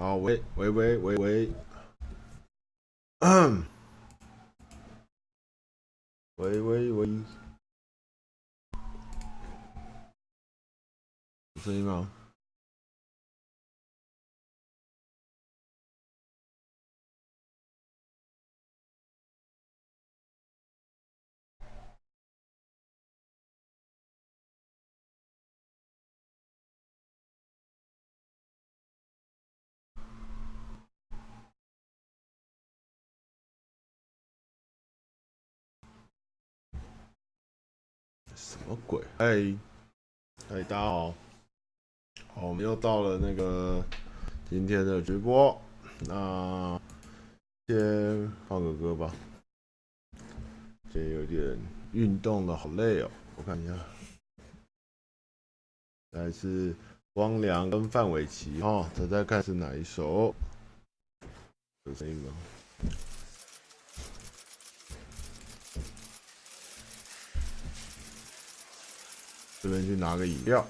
好，喂喂喂喂喂，嗯，喂喂喂，声音吗？什么鬼？哎哎，大家好，好，我们又到了那个今天的直播，那先放个歌吧。今天有点运动了，好累哦。我看一下，来自汪良跟范玮琪哦，猜猜看是哪一首？有声音吗？这边去拿个饮料。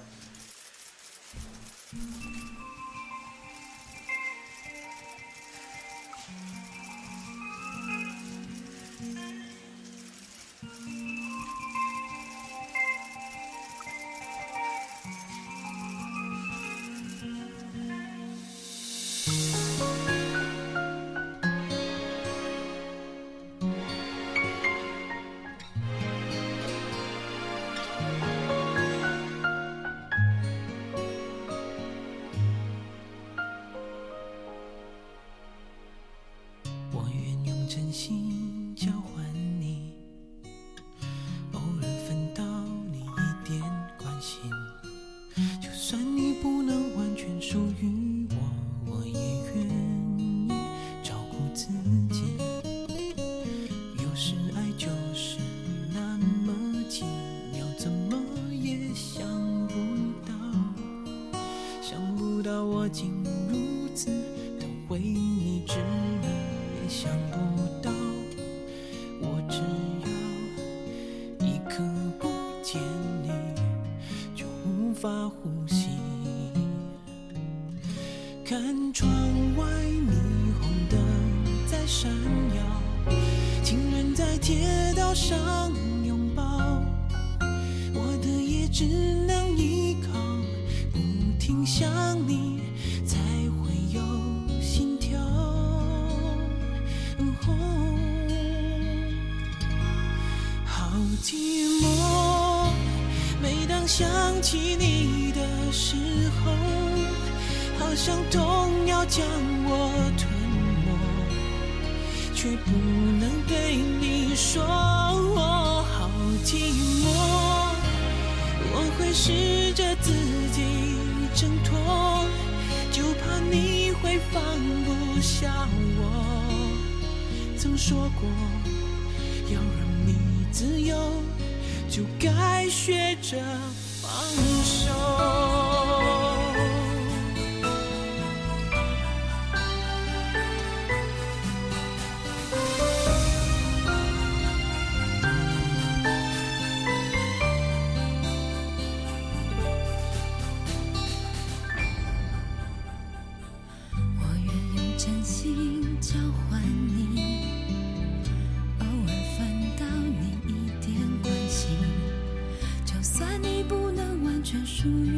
像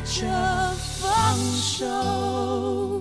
着放手。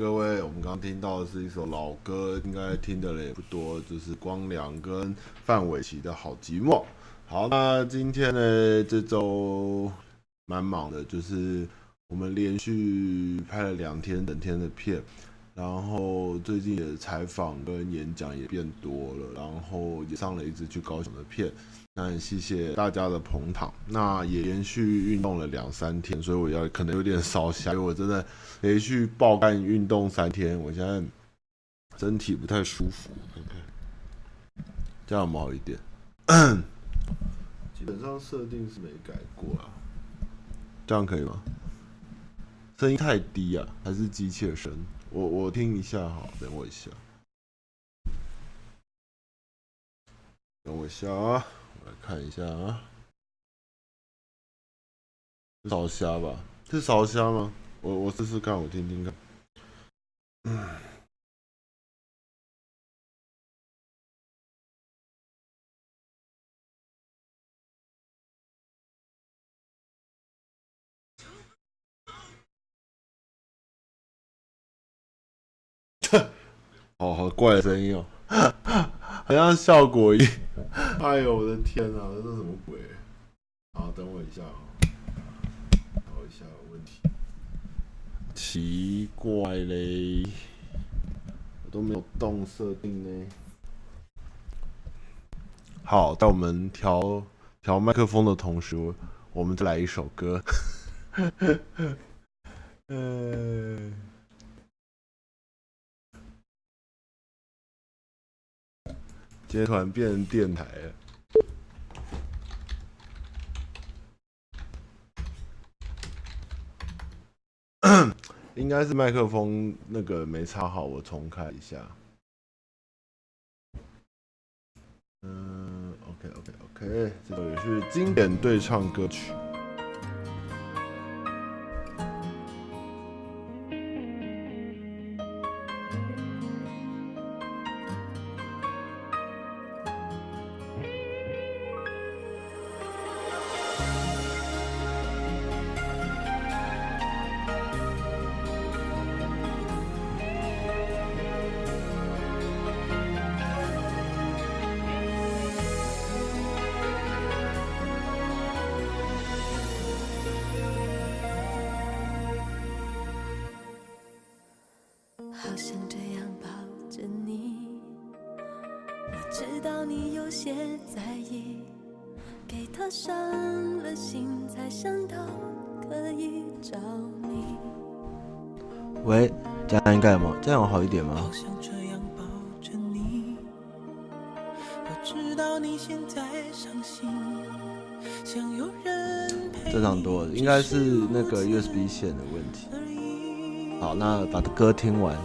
各位。我们刚刚听到的是一首老歌，应该听的人也不多，就是光良跟范玮琪的好寂寞。好，那今天呢，这周蛮忙的，就是我们连续拍了两天整天的片。然后最近也采访跟演讲也变多了，然后也上了一支去高雄的片。那很谢谢大家的捧场。那也连续运动了两三天，所以我要可能有点烧瞎，因为我真的连续爆干运动三天，我现在身体不太舒服。看看这样好一点？基本上设定是没改过啊，这样可以吗？声音太低啊，还是机械声？我我听一下，好，等我一下，等我一下啊，我来看一下啊，是烧虾吧？是烧虾吗？我我试试看，我听听看。嗯，哦，好怪的声音哦，好像效果音。哎呦，我的天哪，这是什么鬼？好，等我一下啊，找一下问题。奇怪嘞，我都没有动设定呢。好，在我们调调麦克风的同时，我们再来一首歌。嗯。今天突然变电台了，应该是麦克风那个没插好，我重开一下。嗯，OK OK OK，这个也是经典对唱歌曲。吗？这样好一点吗？好想这样抱着你，我知道你现在伤心，想有人陪。正常多了，应该是那个 USB 线的问题。好，那把歌听完。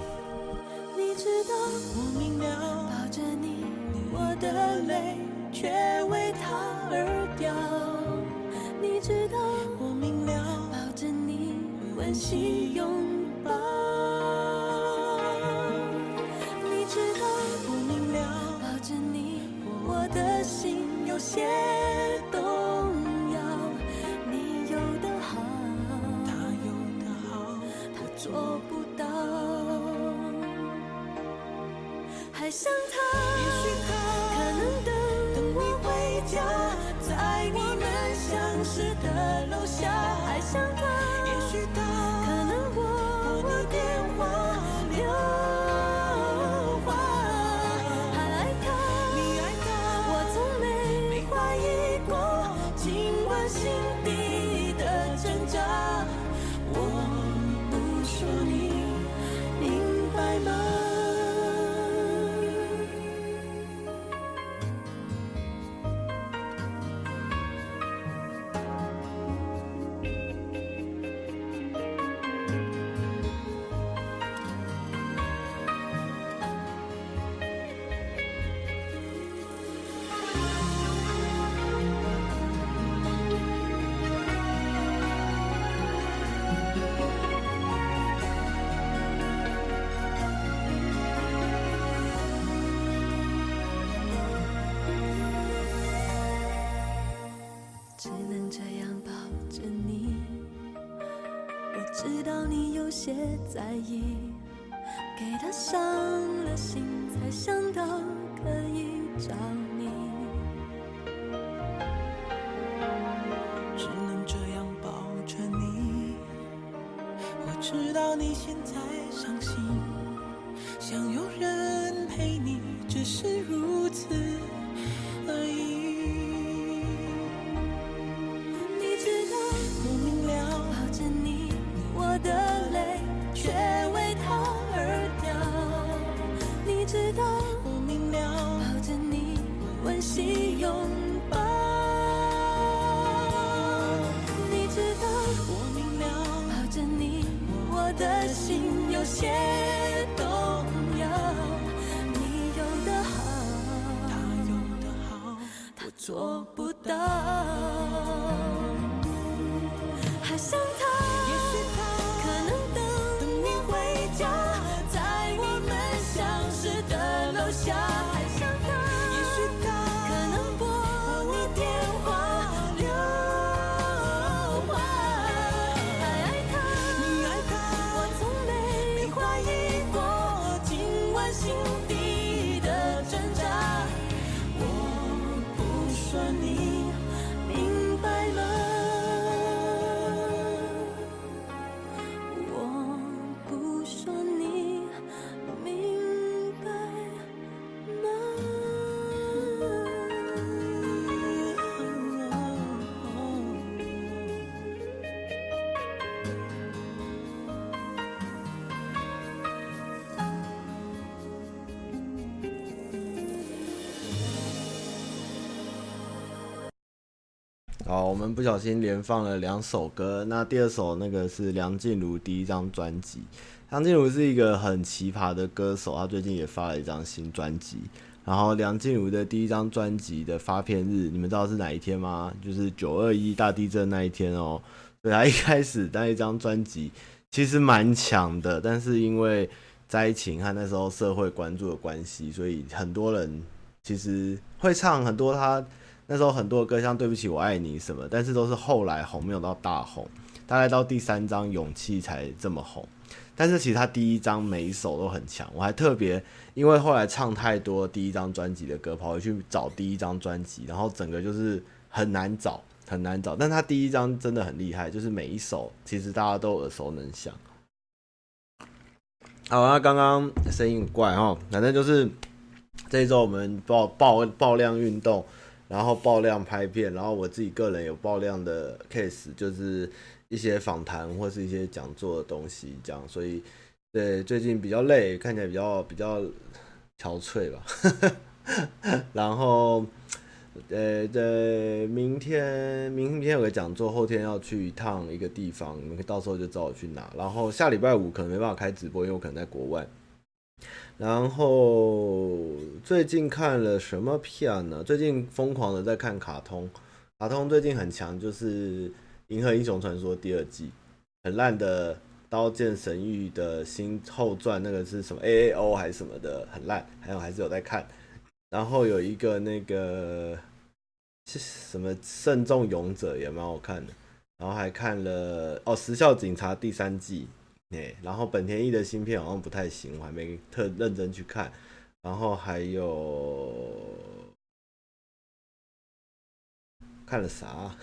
你知道我明了，抱着你，我的泪却为他而掉。你知道我明了，抱着你，温馨拥的在意，给他伤了心，才想到可以找你。只能这样抱着你，我知道你现在我们不小心连放了两首歌。那第二首那个是梁静茹第一张专辑。梁静茹是一个很奇葩的歌手，她最近也发了一张新专辑。然后梁静茹的第一张专辑的发片日，你们知道是哪一天吗？就是九二一大地震那一天哦。对，她一开始那一张专辑其实蛮强的，但是因为灾情和那时候社会关注的关系，所以很多人其实会唱很多她。那时候很多歌像对不起我爱你什么，但是都是后来红，没有到大红，大概到第三张勇气才这么红。但是其实他第一张每一首都很强，我还特别因为后来唱太多第一张专辑的歌，跑回去找第一张专辑，然后整个就是很难找，很难找。但他第一张真的很厉害，就是每一首其实大家都耳熟能详。好，那刚刚声音很怪哈，反正就是这一周我们爆爆爆量运动。然后爆量拍片，然后我自己个人有爆量的 case，就是一些访谈或是一些讲座的东西，这样，所以对最近比较累，看起来比较比较憔悴吧。然后呃，对，明天明天有个讲座，后天要去一趟一个地方，你们到时候就找我去拿。然后下礼拜五可能没办法开直播，因为我可能在国外。然后最近看了什么片呢？最近疯狂的在看卡通，卡通最近很强，就是《银河英雄传说》第二季，很烂的《刀剑神域》的新后传，那个是什么 A A O 还是什么的，很烂。还有还是有在看。然后有一个那个是什么《慎重勇者》也蛮好看的。然后还看了哦，《时效警察》第三季。然后本田翼的芯片好像不太行，我还没特认真去看。然后还有看了啥？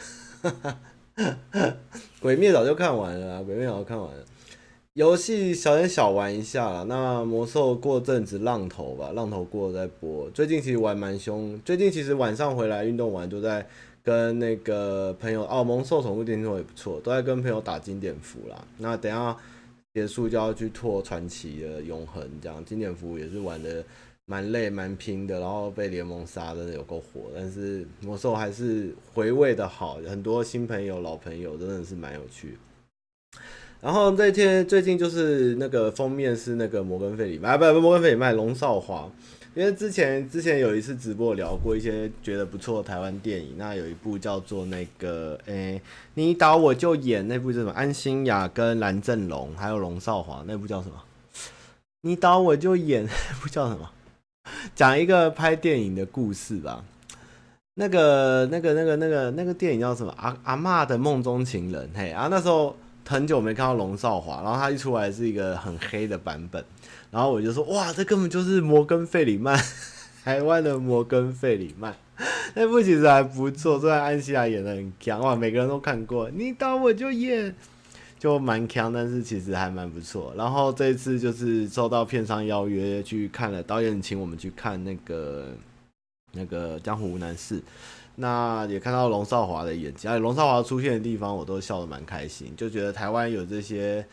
鬼灭早就看完了，鬼灭早就看完了。游戏小点小玩一下啦。那魔兽过阵子浪头吧，浪头过再播。最近其实玩蛮凶，最近其实晚上回来运动完，都在跟那个朋友哦，萌兽宠物电竞也不错，都在跟朋友打经典服啦。那等下结束就要去拓传奇的永恒，这样。经典服务也是玩的蛮累蛮拼的，然后被联盟杀的有够火，但是魔兽还是回味的好，很多新朋友老朋友真的是蛮有趣。然后这天最近就是那个封面是那个摩根费里麦，不不摩根费里麦龙少华，因为之前之前有一次直播聊过一些觉得不错的台湾电影，那有一部叫做那个诶，你导我就演那部叫什么？安心亚跟蓝正龙还有龙少华那部叫什么？你导我就演那部叫什么？讲一个拍电影的故事吧。那个那个那个那个那个电影叫什么？阿阿嬷的梦中情人。嘿，然后那时候。很久没看到龙少华，然后他一出来是一个很黑的版本，然后我就说哇，这根本就是摩根费里曼，台湾的摩根费里曼，那部其实还不错，虽然安西亚演的很强哇，每个人都看过，你打我就演，就蛮强，但是其实还蛮不错。然后这一次就是受到片商邀约去看了，导演请我们去看那个那个江湖无难事。那也看到龙少华的演技，而且龙少华出现的地方，我都笑得蛮开心，就觉得台湾有这些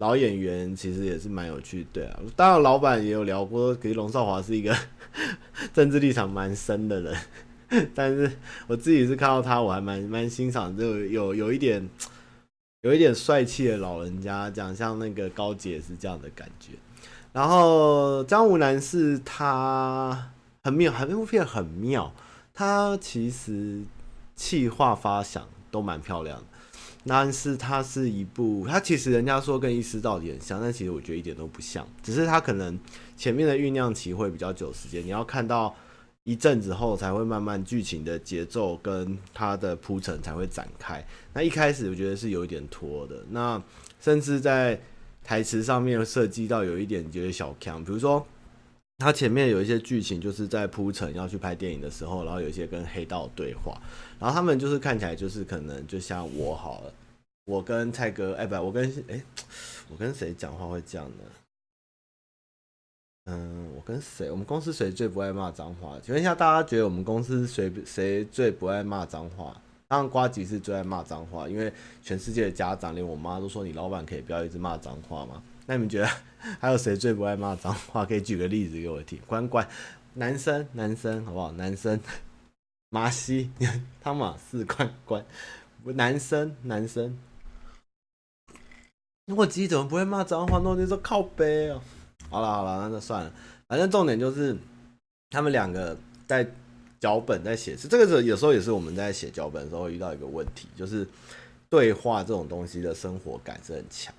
老演员，其实也是蛮有趣。对啊，当然老板也有聊过，其实龙少华是一个 政治立场蛮深的人，但是我自己是看到他，我还蛮蛮欣赏，就有有一点有一点帅气的老人家，讲像那个高姐是这样的感觉。然后张无男是他很妙，很那部片很妙。他其实气化发想都蛮漂亮的，但是它是一部，它其实人家说跟《医师到底》很像，但其实我觉得一点都不像，只是它可能前面的酝酿期会比较久时间，你要看到一阵子后才会慢慢剧情的节奏跟它的铺陈才会展开。那一开始我觉得是有一点拖的，那甚至在台词上面设计到有一点觉得小强，比如说。他前面有一些剧情，就是在铺陈要去拍电影的时候，然后有一些跟黑道对话，然后他们就是看起来就是可能就像我好了，我跟蔡哥，哎、不，我跟哎、我跟谁讲话会这样呢？嗯，我跟谁？我们公司谁最不爱骂脏话？请问一下，大家觉得我们公司谁谁最不爱骂脏话？当然，瓜吉是最爱骂脏话，因为全世界的家长，连我妈都说你老板可以不要一直骂脏话吗？那你们觉得 还有谁最不爱骂脏话？可以举个例子给我听。关关，男生男生好不好？男生，马西 汤马士关关，男生男生。我自己怎么不会骂脏话？那我就说靠背哦。好了好了，那就算了。反正重点就是他们两个在脚本在写，是这个时候有时候也是我们在写脚本的时候会遇到一个问题，就是对话这种东西的生活感是很强。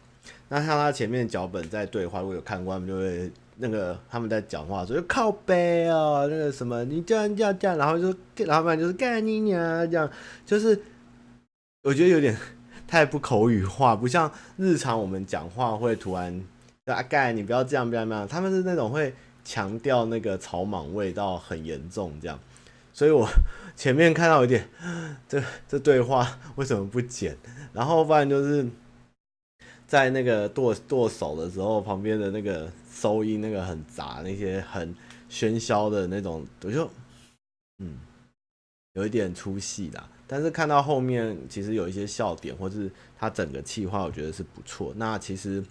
那像他前面脚本在对话，如果有看过，他们就会那个他们在讲话的时候就靠背哦，那个什么你这样这样这样，然后就老板就是干你娘这样，就是我觉得有点太不口语化，不像日常我们讲话会突然啊干你不要这样不要那样，他们是那种会强调那个草莽味道很严重这样，所以我前面看到有点 这这对话为什么不剪，然后不然就是。在那个剁剁手的时候，旁边的那个收音那个很杂，那些很喧嚣的那种，我就嗯有一点出戏啦。但是看到后面，其实有一些笑点，或是他整个企划，我觉得是不错。那其实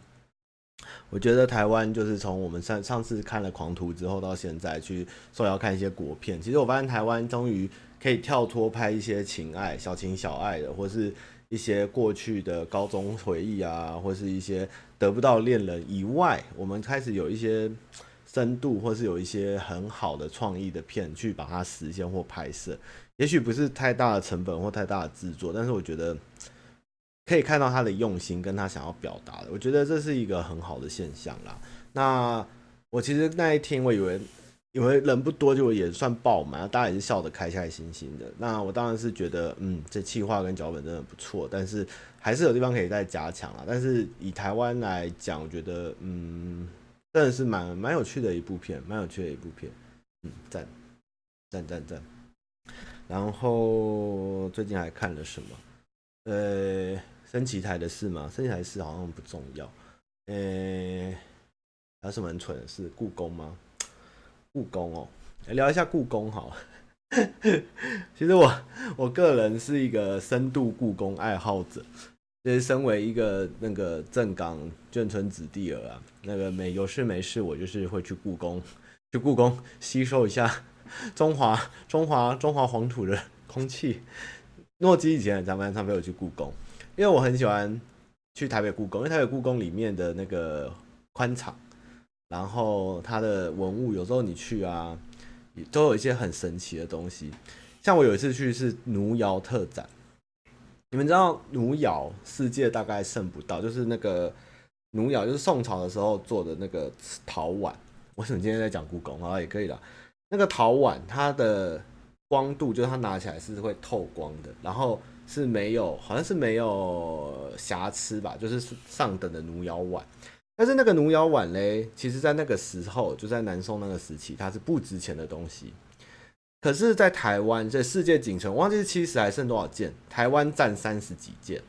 我觉得台湾就是从我们上上次看了《狂徒》之后，到现在去说要看一些国片，其实我发现台湾终于可以跳脱拍一些情爱、小情小爱的，或是。一些过去的高中回忆啊，或是一些得不到恋人以外，我们开始有一些深度，或是有一些很好的创意的片去把它实现或拍摄。也许不是太大的成本或太大的制作，但是我觉得可以看到他的用心跟他想要表达的，我觉得这是一个很好的现象啦。那我其实那一天我以为。因为人不多，就也算爆满，大家也是笑得开开心心的。那我当然是觉得，嗯，这企划跟脚本真的不错，但是还是有地方可以再加强啊。但是以台湾来讲，我觉得，嗯，真的是蛮蛮有趣的一部片，蛮有趣的一部片，嗯，赞，赞赞赞。然后最近还看了什么？呃，升旗台的事吗，升旗台的事好像不重要。呃，还有什么很蠢的事？故宫吗？故宫哦，来聊一下故宫好。其实我我个人是一个深度故宫爱好者，就是身为一个那个正港眷村子弟儿啊，那个没有事没事，我就是会去故宫，去故宫吸收一下 中华中华中华黄土的空气。诺基以前常常常陪我去故宫，因为我很喜欢去台北故宫，因为台北故宫里面的那个宽敞，然后它的文物有时候你去啊。都有一些很神奇的东西，像我有一次去是奴窑特展，你们知道奴窑世界大概剩不到，就是那个奴窑，就是宋朝的时候做的那个陶碗。为什么今天在讲故宫啊？也可以啦。那个陶碗它的光度，就是它拿起来是会透光的，然后是没有，好像是没有瑕疵吧，就是上等的奴窑碗。但是那个奴窑碗嘞，其实在那个时候，就在南宋那个时期，它是不值钱的东西。可是，在台湾这世界仅存，忘记是七十还剩多少件，台湾占三十几件，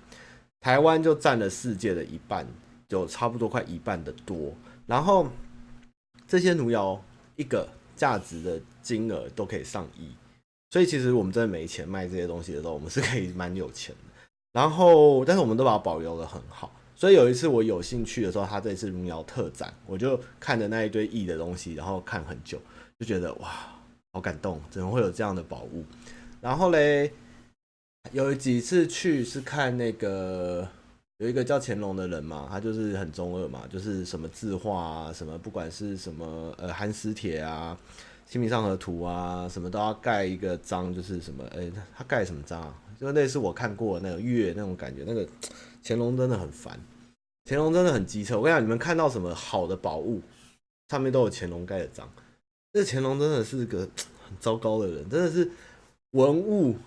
台湾就占了世界的一半，就差不多快一半的多。然后这些奴窑一个价值的金额都可以上亿，所以其实我们真的没钱卖这些东西的时候，我们是可以蛮有钱的。然后，但是我们都把它保留的很好。所以有一次我有兴趣的时候，他这次汝窑特展，我就看着那一堆异的东西，然后看很久，就觉得哇，好感动，怎么会有这样的宝物？然后嘞，有几次去是看那个有一个叫乾隆的人嘛，他就是很中二嘛，就是什么字画啊，什么不管是什么呃寒食帖啊、清明上河图啊，什么都要盖一个章，就是什么哎，他盖什么章啊？就类似我看过的那个月那种感觉，那个 乾隆真的很烦。乾隆真的很机车，我跟你讲，你们看到什么好的宝物，上面都有乾隆盖的章。这乾隆真的是个 很糟糕的人，真的是文物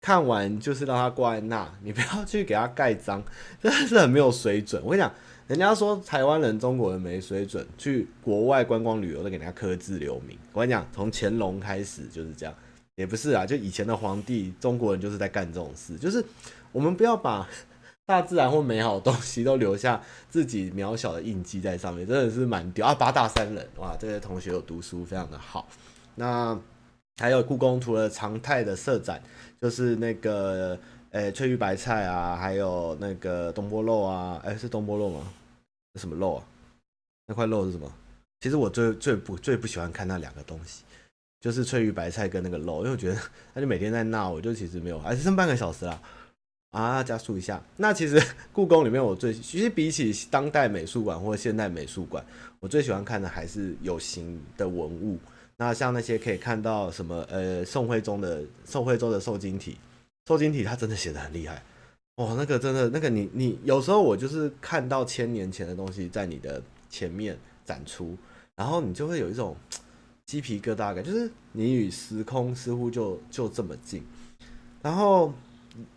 看完就是让他挂在那，你不要去给他盖章，真的是很没有水准。我跟你讲，人家说台湾人、中国人没水准，去国外观光旅游都给人家刻字留名。我跟你讲，从乾隆开始就是这样，也不是啊，就以前的皇帝，中国人就是在干这种事，就是我们不要把。大自然或美好的东西都留下自己渺小的印记在上面，真的是蛮屌啊！八大山人哇，这些同学有读书，非常的好。那还有故宫除了常态的设展，就是那个诶、翠玉白菜啊，还有那个东坡肉啊，哎、是东坡肉吗？那什么肉啊？那块肉是什么？其实我最最不最不喜欢看那两个东西，就是翠玉白菜跟那个肉，因为我觉得 他就每天在闹，我就其实没有，还是剩半个小时啦。啊，加速一下。那其实 故宫里面，我最其实比起当代美术馆或现代美术馆，我最喜欢看的还是有形的文物。那像那些可以看到什么，呃，宋徽宗的宋徽宗的瘦金体，瘦金体他真的写得很厉害。哦，那个真的，那个你你有时候我就是看到千年前的东西在你的前面展出，然后你就会有一种鸡皮疙瘩感，就是你与时空似乎就就这么近，然后。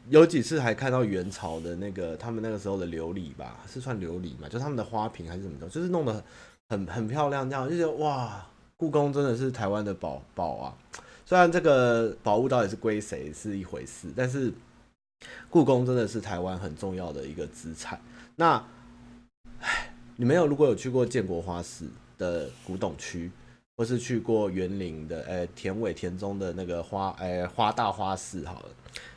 有几次还看到元朝的那个，他们那个时候的琉璃吧，是算琉璃嘛？就他们的花瓶还是什么着，就是弄得很很漂亮，这样就觉得哇，故宫真的是台湾的宝宝啊！虽然这个宝物到底是归谁是一回事，但是故宫真的是台湾很重要的一个资产。那，唉，你们有如果有去过建国花市的古董区，或是去过园林的，呃、欸，田尾田中的那个花，呃、欸，花大花市，好了。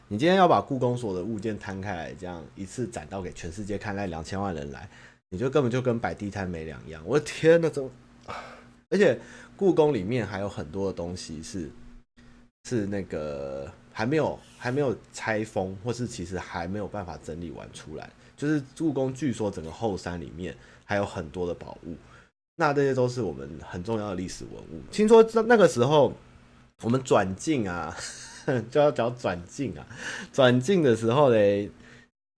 你今天要把故宫所的物件摊开来，这样一次展到给全世界看，来两千万人来，你就根本就跟摆地摊没两样。我的天哪，怎么？而且故宫里面还有很多的东西是是那个还没有还没有拆封，或是其实还没有办法整理完出来。就是故宫据说整个后山里面还有很多的宝物，那这些都是我们很重要的历史文物。听说那个时候我们转进啊。就要讲转进啊，转进的时候呢，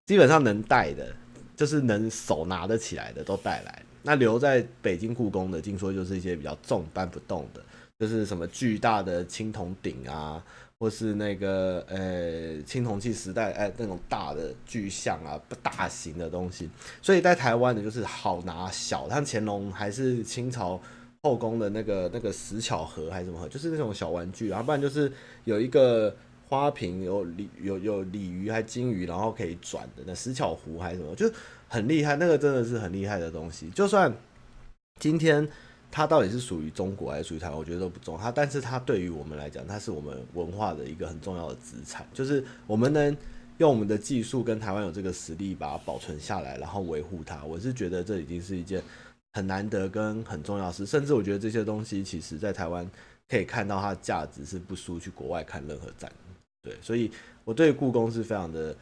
基本上能带的，就是能手拿得起来的都带来。那留在北京故宫的，听说就是一些比较重搬不动的，就是什么巨大的青铜鼎啊，或是那个呃青铜器时代哎、那种大的巨像啊，不大型的东西。所以在台湾的就是好拿小，像乾隆还是清朝。后宫的那个那个石巧盒还是什么，就是那种小玩具，然后不然就是有一个花瓶有鲤有有鲤鱼还金鱼，然后可以转的那石巧壶还是什么，就很厉害，那个真的是很厉害的东西。就算今天它到底是属于中国还是属于台湾，我觉得都不重要。它但是它对于我们来讲，它是我们文化的一个很重要的资产，就是我们能用我们的技术跟台湾有这个实力把它保存下来，然后维护它。我是觉得这已经是一件很难得跟很重要是，甚至我觉得这些东西其实在台湾可以看到它的价值是不输去国外看任何展。对，所以我对故宫是非常的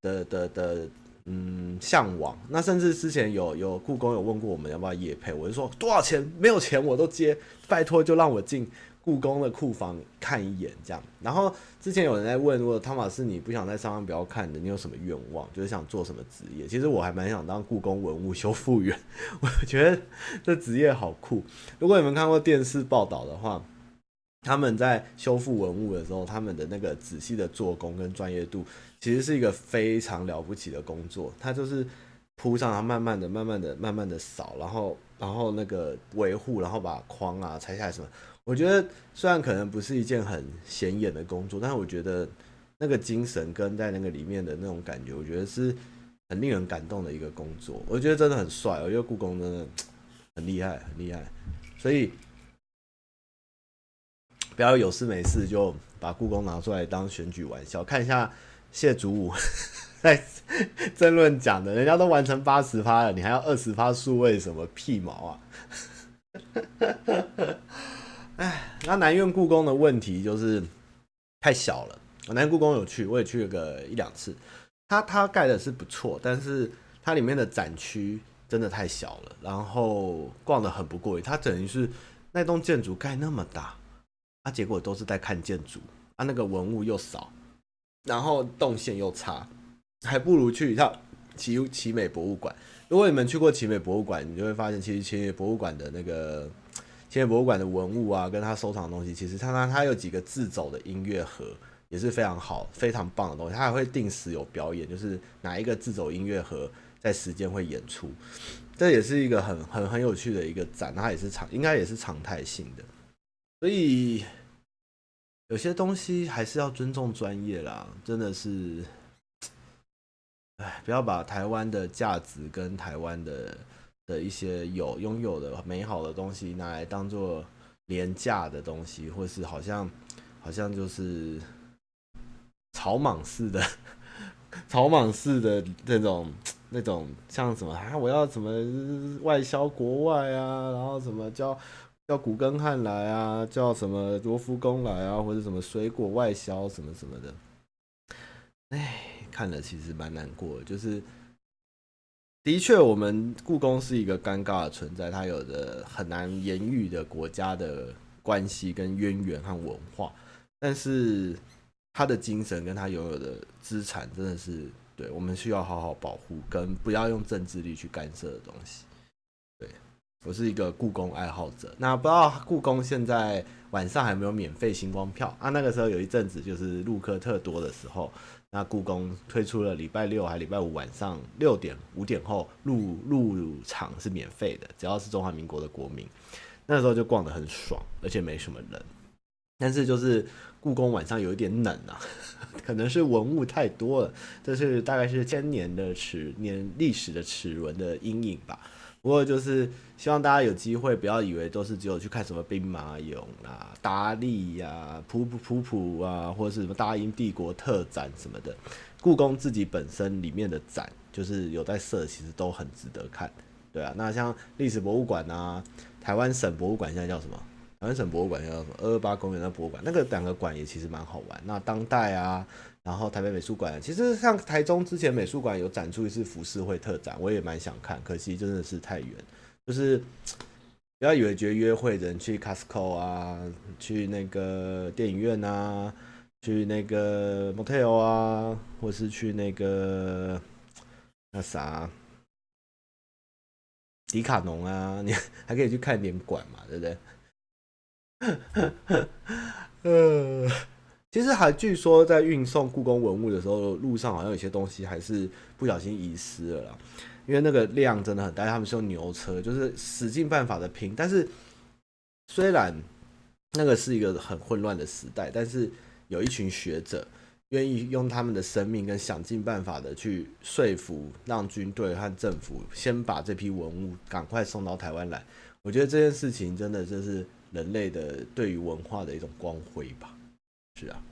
的的的嗯向往。那甚至之前有有故宫有问过我们要不要夜配，我就说多少钱没有钱我都接，拜托就让我进故宫的库房看一眼这样。然后之前有人在问，如果汤马士你不想在商标不要看的，你有什么愿望？就是想做什么职业？其实我还蛮想当故宫文物修复员，我觉得这职业好酷。如果你们看过电视报道的话。他们在修复文物的时候，他们的那个仔细的做工跟专业度，其实是一个非常了不起的工作。他就是铺上，然后慢慢的、慢慢的、慢慢的扫，然后、然后那个维护，然后把框啊拆下来什么。我觉得虽然可能不是一件很显眼的工作，但是我觉得那个精神跟在那个里面的那种感觉，我觉得是很令人感动的一个工作。我觉得真的很帅，我觉得故宫真的很厉害，很厉害，所以。不要有事没事就把故宫拿出来当选举玩笑，看一下谢祖武 在争论讲的，人家都完成八十趴了，你还要二十趴数位什么屁毛啊？哎，那南院故宫的问题就是太小了。南院故宫有去，我也去了个一两次。它它盖的是不错，但是它里面的展区真的太小了，然后逛的很不过瘾。它等于是那栋建筑盖那么大。他、啊、结果都是在看建筑，啊，那个文物又少，然后动线又差，还不如去一趟奇奇美博物馆。如果你们去过奇美博物馆，你就会发现，其实奇美博物馆的那个现在博物馆的文物啊，跟他收藏的东西，其实他他他有几个自走的音乐盒，也是非常好、非常棒的东西。他还会定时有表演，就是哪一个自走音乐盒在时间会演出，这也是一个很很很有趣的一个展，它也是常应该也是常态性的。所以有些东西还是要尊重专业啦，真的是，哎，不要把台湾的价值跟台湾的的一些有拥有的美好的东西拿来当做廉价的东西，或是好像好像就是草莽式的 草莽式的那种那种像什么啊，我要什么外销国外啊，然后什么叫。叫古根汉来啊，叫什么罗浮宫来啊，或者什么水果外销什么什么的，哎，看了其实蛮难过的。就是的确，我们故宫是一个尴尬的存在，它有着很难言喻的国家的关系跟渊源和文化，但是它的精神跟它拥有的资产，真的是对我们需要好好保护，跟不要用政治力去干涉的东西。对我是一个故宫爱好者，那不知道故宫现在晚上还没有免费星光票啊？那个时候有一阵子就是陆客特多的时候，那故宫推出了礼拜六还礼拜五晚上六点五点后入入场是免费的，只要是中华民国的国民，那时候就逛得很爽，而且没什么人。但是就是故宫晚上有一点冷啊，可能是文物太多了，这是大概是千年的齿年历史的齿轮的阴影吧。不过就是希望大家有机会，不要以为都是只有去看什么兵马俑啊、达利呀、普普普普啊，或者是什么大英帝国特展什么的。故宫自己本身里面的展，就是有在设，其实都很值得看。对啊，那像历史博物馆啊，台湾省博物馆现在叫什么？台湾省博物馆叫什么？二二八公园的博物馆，那个两个馆也其实蛮好玩。那当代啊。然后台北美术馆，其实像台中之前美术馆有展出一次浮世绘特展，我也蛮想看，可惜真的是太远。就是不要以为觉得约会人去 Costco 啊，去那个电影院啊，去那个 Motel 啊，或是去那个那啥迪卡侬啊，你 还可以去看点馆嘛，对不对？其实还据说在运送故宫文物的时候，路上好像有些东西还是不小心遗失了啦，因为那个量真的很大，他们是用牛车，就是使尽办法的拼。但是虽然那个是一个很混乱的时代，但是有一群学者愿意用他们的生命跟想尽办法的去说服，让军队和政府先把这批文物赶快送到台湾来。我觉得这件事情真的就是人类的对于文化的一种光辉吧。是啊，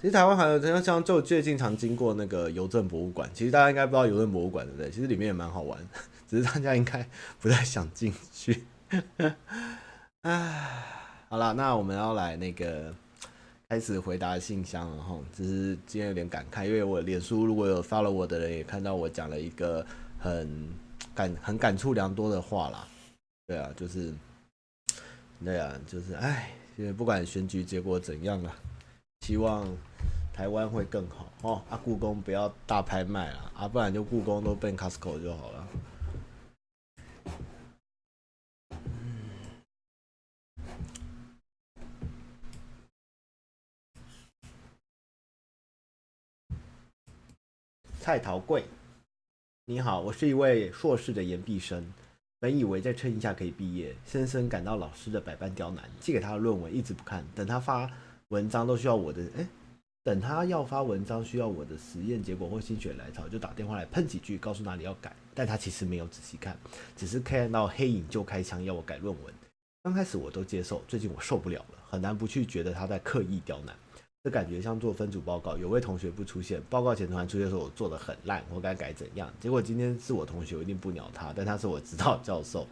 其实台湾还有像像就最近常经过那个邮政博物馆，其实大家应该不知道邮政博物馆对不对？其实里面也蛮好玩，只是大家应该不太想进去。唉，好了，那我们要来那个。开始回答信箱了哈，只是今天有点感慨，因为我脸书如果有 follow 我的人也看到我讲了一个很感很感触良多的话啦。对啊，就是，对啊，就是，哎，因为不管选举结果怎样啊，希望台湾会更好哦。啊，故宫不要大拍卖了啊，不然就故宫都变 Costco 就好了。蔡桃贵，你好，我是一位硕士的研毕生，本以为再撑一下可以毕业，深深感到老师的百般刁难，寄给他的论文一直不看，等他发文章都需要我的，哎，等他要发文章需要我的实验结果或心血来潮，就打电话来喷几句，告诉哪里要改，但他其实没有仔细看，只是看到黑影就开枪要我改论文。刚开始我都接受，最近我受不了了，很难不去觉得他在刻意刁难。这感觉像做分组报告，有位同学不出现，报告前突然出现说我做的很烂，我该改怎样？结果今天是我同学，我一定不鸟他，但他是我指导教授。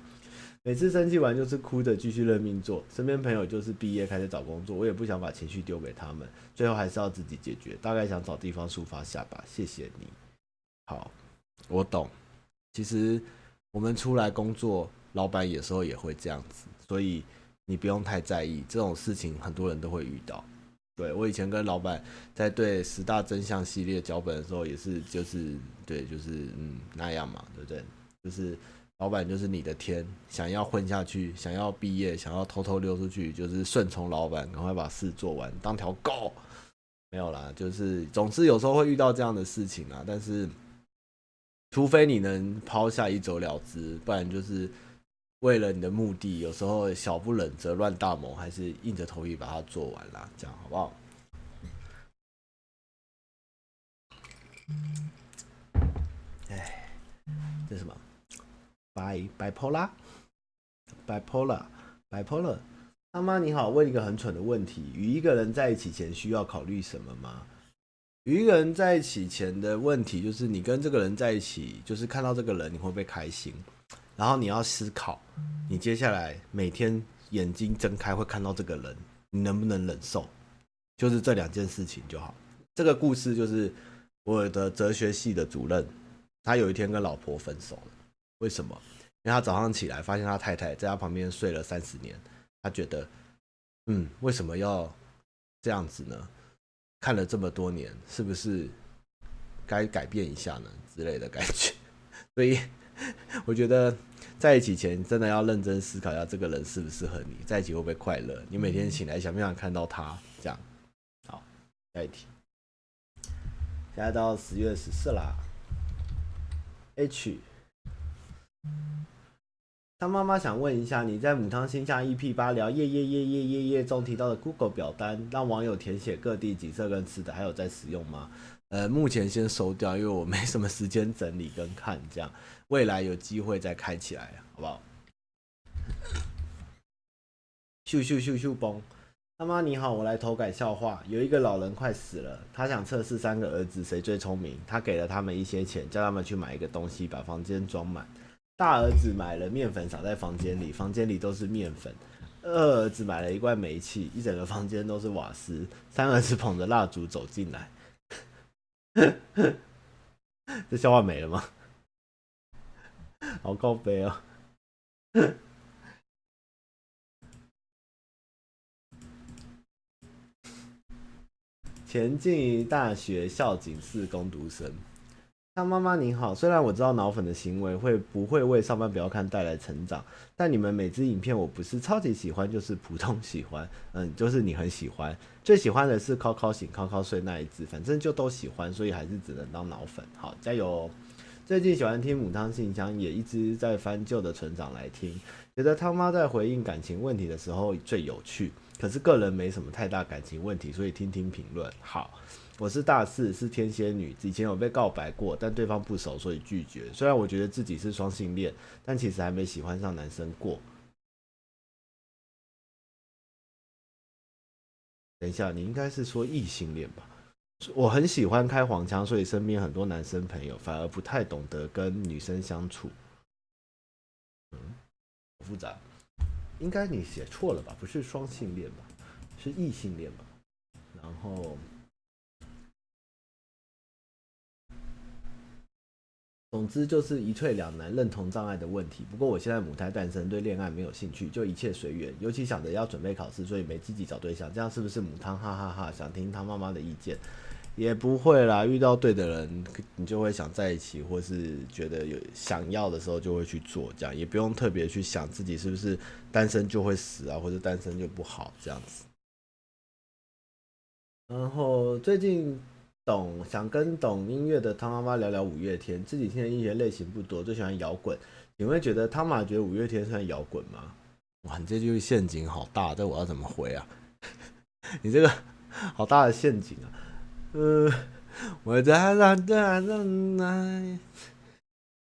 每次生气完就是哭着继续认命做，身边朋友就是毕业开始找工作，我也不想把情绪丢给他们，最后还是要自己解决。大概想找地方抒发下吧。谢谢你。好，我懂。其实我们出来工作，老板有时候也会这样子，所以你不用太在意这种事情，很多人都会遇到。对，我以前跟老板在对十大真相系列脚本的时候，也是就是对，就是嗯那样嘛，对不对？就是老板就是你的天，想要混下去，想要毕业，想要偷偷溜出去，就是顺从老板，赶快把事做完，当条狗。没有啦，就是总是有时候会遇到这样的事情啊，但是除非你能抛下一走了之，不然就是。为了你的目的，有时候小不忍则乱大谋，还是硬着头皮把它做完了，这样好不好？哎，这是什么？bi bipolar，bipolar，bipolar。妈妈你好，问一个很蠢的问题：与一个人在一起前需要考虑什么吗？与一个人在一起前的问题就是，你跟这个人在一起，就是看到这个人，你会不会开心？然后你要思考，你接下来每天眼睛睁开会看到这个人，你能不能忍受？就是这两件事情就好。这个故事就是我的哲学系的主任，他有一天跟老婆分手了。为什么？因为他早上起来发现他太太在他旁边睡了三十年，他觉得，嗯，为什么要这样子呢？看了这么多年，是不是该改变一下呢？之类的感觉，所以。我觉得在一起前真的要认真思考一下，这个人适不适合你，在一起会不会快乐？你每天醒来想不想看到他？这样，好，下一题。现在到十月十四啦。H，他妈妈想问一下，你在母汤新下 EP 八聊夜夜夜夜夜夜中提到的 Google 表单，让网友填写各地景色跟吃的，还有在使用吗？呃，目前先收掉，因为我没什么时间整理跟看，这样未来有机会再开起来，好不好？咻咻咻咻嘣！妈妈你好，我来投改笑话。有一个老人快死了，他想测试三个儿子谁最聪明，他给了他们一些钱，叫他们去买一个东西，把房间装满。大儿子买了面粉，撒在房间里，房间里都是面粉。二儿子买了一罐煤气，一整个房间都是瓦斯。三儿子捧着蜡烛走进来。这笑话没了吗？好高飞哦！前进大学校警室工读生。他妈妈您好，虽然我知道脑粉的行为会不会为上班不要看带来成长，但你们每支影片我不是超级喜欢，就是普通喜欢，嗯，就是你很喜欢，最喜欢的是靠靠醒靠靠睡那一支，反正就都喜欢，所以还是只能当脑粉。好，加油！最近喜欢听母汤信箱，也一直在翻旧的存档来听，觉得他妈在回应感情问题的时候最有趣。可是个人没什么太大感情问题，所以听听评论。好，我是大四，是天蝎女，以前有被告白过，但对方不熟，所以拒绝。虽然我觉得自己是双性恋，但其实还没喜欢上男生过。等一下，你应该是说异性恋吧？我很喜欢开黄腔，所以身边很多男生朋友反而不太懂得跟女生相处。嗯，复杂。应该你写错了吧？不是双性恋吧？是异性恋吧？然后，总之就是一退两难，认同障碍的问题。不过我现在母胎单身，对恋爱没有兴趣，就一切随缘。尤其想着要准备考试，所以没积极找对象。这样是不是母汤？哈哈哈！想听他妈妈的意见。也不会啦，遇到对的人，你就会想在一起，或是觉得有想要的时候就会去做，这样也不用特别去想自己是不是单身就会死啊，或者单身就不好这样子。然后最近懂想跟懂音乐的汤妈妈聊聊五月天，自己听的音乐类型不多，最喜欢摇滚。你会觉得汤妈觉得五月天算摇滚吗？哇，你这句陷阱好大，这我要怎么回啊？你这个 好大的陷阱啊！呃，我在那在那，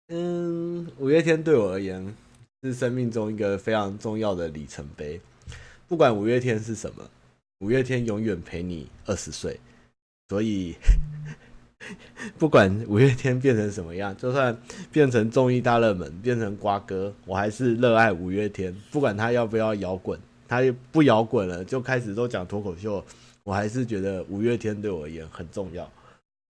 嗯，五月天对我而言是生命中一个非常重要的里程碑。不管五月天是什么，五月天永远陪你二十岁。所以，不管五月天变成什么样，就算变成综艺大热门，变成瓜哥，我还是热爱五月天。不管他要不要摇滚，他不摇滚了，就开始都讲脱口秀。我还是觉得五月天对我而言很重要，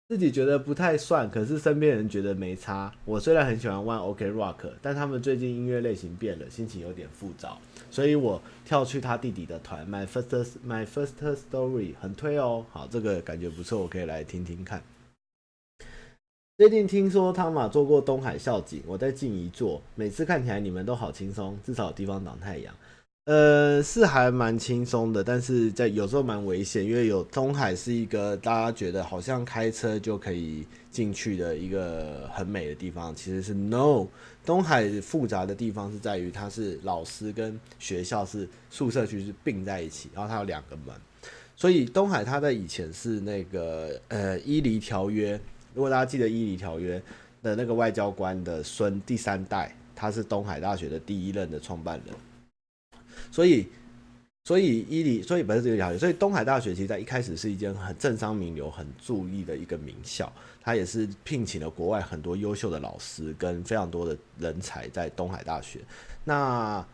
自己觉得不太算，可是身边人觉得没差。我虽然很喜欢玩 OK Rock，但他们最近音乐类型变了，心情有点复杂，所以我跳去他弟弟的团 My First My First Story 很推哦。好，这个感觉不错，我可以来听听看。最近听说汤玛做过东海校警，我在静怡做，每次看起来你们都好轻松，至少有地方挡太阳。呃，是还蛮轻松的，但是在有时候蛮危险，因为有东海是一个大家觉得好像开车就可以进去的一个很美的地方，其实是 no。东海复杂的地方是在于它是老师跟学校是宿舍区是并在一起，然后它有两个门，所以东海它在以前是那个呃伊犁条约，如果大家记得伊犁条约的那个外交官的孙第三代，他是东海大学的第一任的创办人。所以，所以伊犁，所以不是这个条件，所以东海大学其实在一开始是一间很政商名流、很注意的一个名校，它也是聘请了国外很多优秀的老师跟非常多的人才在东海大学。那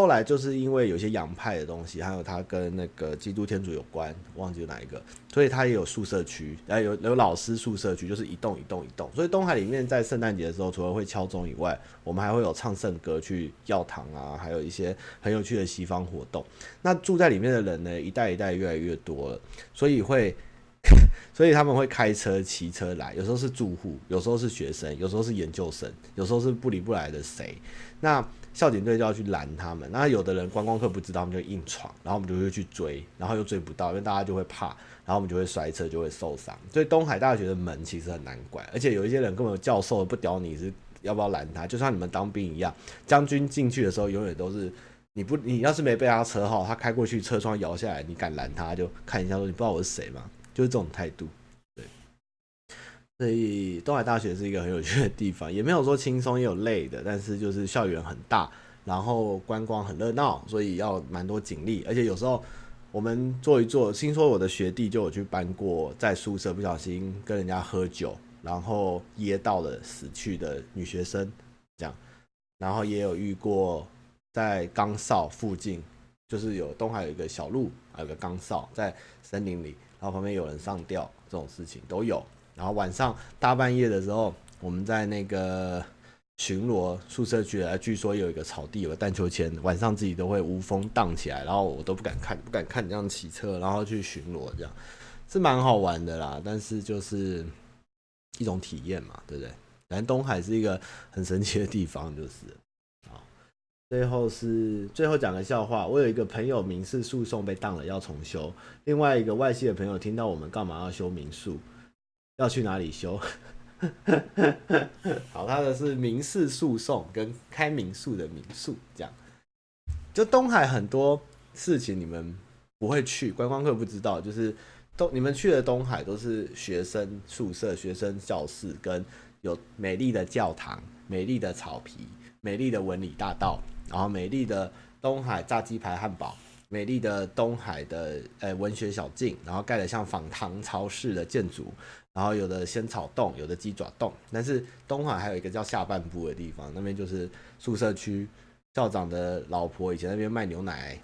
后来就是因为有些洋派的东西，还有它跟那个基督天主有关，忘记哪一个，所以它也有宿舍区，哎，有有老师宿舍区，就是一栋一栋一栋。所以东海里面在圣诞节的时候，除了会敲钟以外，我们还会有唱圣歌去教堂啊，还有一些很有趣的西方活动。那住在里面的人呢，一代一代越来越多了，所以会，所以他们会开车、骑车来，有时候是住户，有时候是学生，有时候是研究生，有时候是不理不来的谁。那校警队就要去拦他们，那有的人观光客不知道，他们就硬闯，然后我们就会去追，然后又追不到，因为大家就会怕，然后我们就会摔车，就会受伤。所以东海大学的门其实很难关，而且有一些人根本教授不屌你是要不要拦他，就像你们当兵一样，将军进去的时候永远都是你不你要是没被他车号，他开过去车窗摇下来，你敢拦他就看一下说你不知道我是谁吗？就是这种态度。所以东海大学是一个很有趣的地方，也没有说轻松，也有累的，但是就是校园很大，然后观光很热闹，所以要蛮多警力，而且有时候我们坐一坐，听说我的学弟就有去搬过，在宿舍不小心跟人家喝酒，然后噎到了死去的女学生，这样，然后也有遇过在岗哨附近，就是有东海有一个小路，还有个岗哨在森林里，然后旁边有人上吊，这种事情都有。然后晚上大半夜的时候，我们在那个巡逻宿舍区，据说有一个草地有个荡秋千，晚上自己都会无风荡起来，然后我都不敢看，不敢看这样骑车，然后去巡逻，这样是蛮好玩的啦。但是就是一种体验嘛，对不对？反正东海是一个很神奇的地方，就是。好，最后是最后讲个笑话，我有一个朋友民事诉讼被当了要重修，另外一个外系的朋友听到我们干嘛要修民宿。要去哪里修？好，他的是民事诉讼跟开民宿的民宿，这样。就东海很多事情，你们不会去，观光客不知道，就是东你们去的东海都是学生宿舍、学生教室，跟有美丽的教堂、美丽的草皮、美丽的文理大道，然后美丽的东海炸鸡排汉堡。美丽的东海的呃文学小径，然后盖的像仿唐朝式的建筑，然后有的仙草洞，有的鸡爪洞。但是东海还有一个叫下半部的地方，那边就是宿舍区，校长的老婆以前那边卖牛奶，